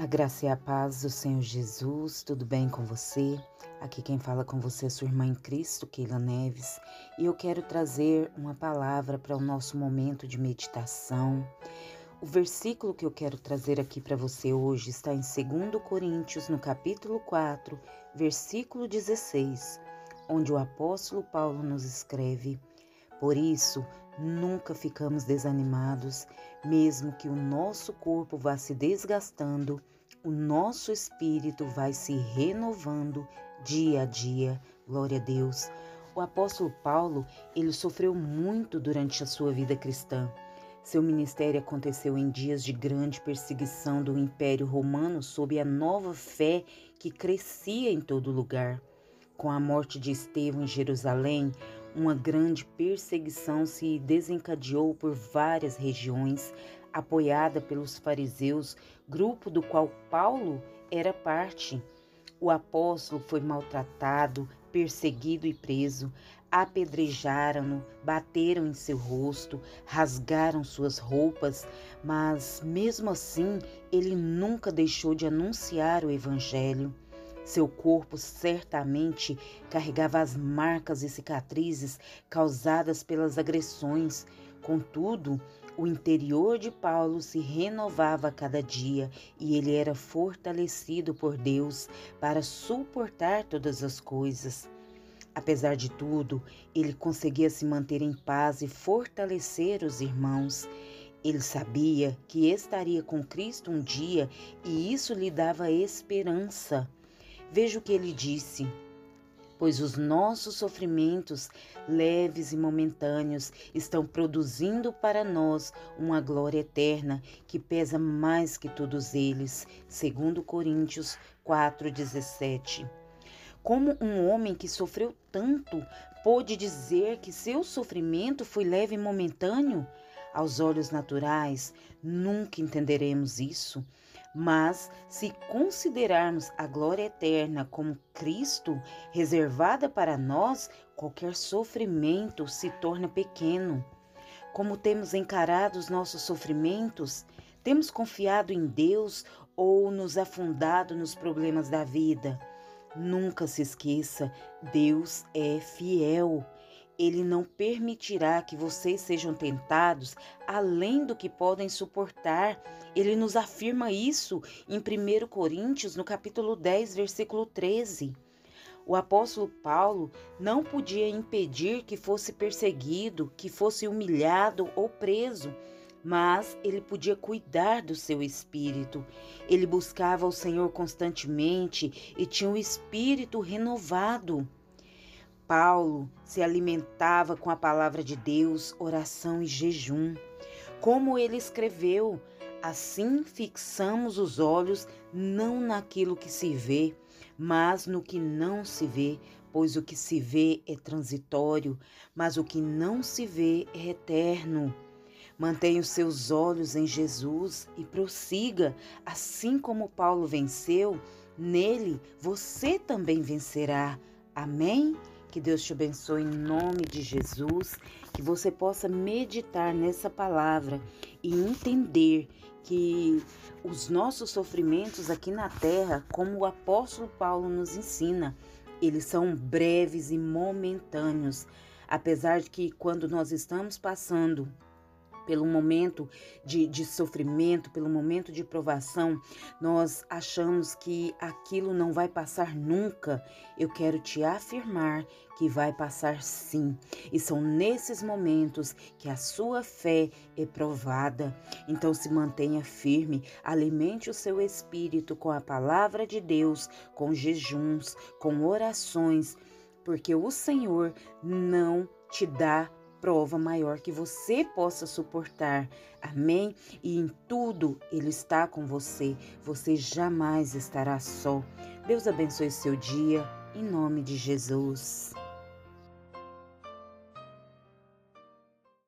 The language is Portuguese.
A graça e a paz do Senhor Jesus, tudo bem com você? Aqui quem fala com você é sua irmã em Cristo, Keila Neves, e eu quero trazer uma palavra para o nosso momento de meditação. O versículo que eu quero trazer aqui para você hoje está em 2 Coríntios, no capítulo 4, versículo 16, onde o apóstolo Paulo nos escreve: Por isso, nunca ficamos desanimados, mesmo que o nosso corpo vá se desgastando, o nosso espírito vai se renovando dia a dia. Glória a Deus. O apóstolo Paulo, ele sofreu muito durante a sua vida cristã. Seu ministério aconteceu em dias de grande perseguição do Império Romano sob a nova fé que crescia em todo lugar. Com a morte de Estevão em Jerusalém, uma grande perseguição se desencadeou por várias regiões, apoiada pelos fariseus, grupo do qual Paulo era parte. O apóstolo foi maltratado, perseguido e preso. Apedrejaram-no, bateram em seu rosto, rasgaram suas roupas, mas mesmo assim ele nunca deixou de anunciar o Evangelho. Seu corpo certamente carregava as marcas e cicatrizes causadas pelas agressões. Contudo, o interior de Paulo se renovava a cada dia e ele era fortalecido por Deus para suportar todas as coisas. Apesar de tudo, ele conseguia se manter em paz e fortalecer os irmãos. Ele sabia que estaria com Cristo um dia e isso lhe dava esperança. Veja o que ele disse. Pois os nossos sofrimentos, leves e momentâneos, estão produzindo para nós uma glória eterna que pesa mais que todos eles. Segundo Coríntios 4:17. Como um homem que sofreu tanto pôde dizer que seu sofrimento foi leve e momentâneo? Aos olhos naturais, nunca entenderemos isso. Mas, se considerarmos a glória eterna como Cristo reservada para nós, qualquer sofrimento se torna pequeno. Como temos encarado os nossos sofrimentos? Temos confiado em Deus ou nos afundado nos problemas da vida? Nunca se esqueça, Deus é fiel. Ele não permitirá que vocês sejam tentados além do que podem suportar. Ele nos afirma isso em 1 Coríntios, no capítulo 10, versículo 13. O apóstolo Paulo não podia impedir que fosse perseguido, que fosse humilhado ou preso, mas ele podia cuidar do seu espírito. Ele buscava o Senhor constantemente e tinha o espírito renovado. Paulo se alimentava com a palavra de Deus, oração e jejum. Como ele escreveu, assim fixamos os olhos não naquilo que se vê, mas no que não se vê, pois o que se vê é transitório, mas o que não se vê é eterno. Mantenha os seus olhos em Jesus e prossiga, assim como Paulo venceu, nele você também vencerá. Amém? Que Deus te abençoe em nome de Jesus, que você possa meditar nessa palavra e entender que os nossos sofrimentos aqui na terra, como o apóstolo Paulo nos ensina, eles são breves e momentâneos, apesar de que quando nós estamos passando pelo momento de, de sofrimento, pelo momento de provação, nós achamos que aquilo não vai passar nunca. Eu quero te afirmar que vai passar sim. E são nesses momentos que a sua fé é provada. Então se mantenha firme, alimente o seu espírito com a palavra de Deus, com jejuns, com orações, porque o Senhor não te dá prova maior que você possa suportar. Amém? E em tudo Ele está com você. Você jamais estará só. Deus abençoe seu dia. Em nome de Jesus.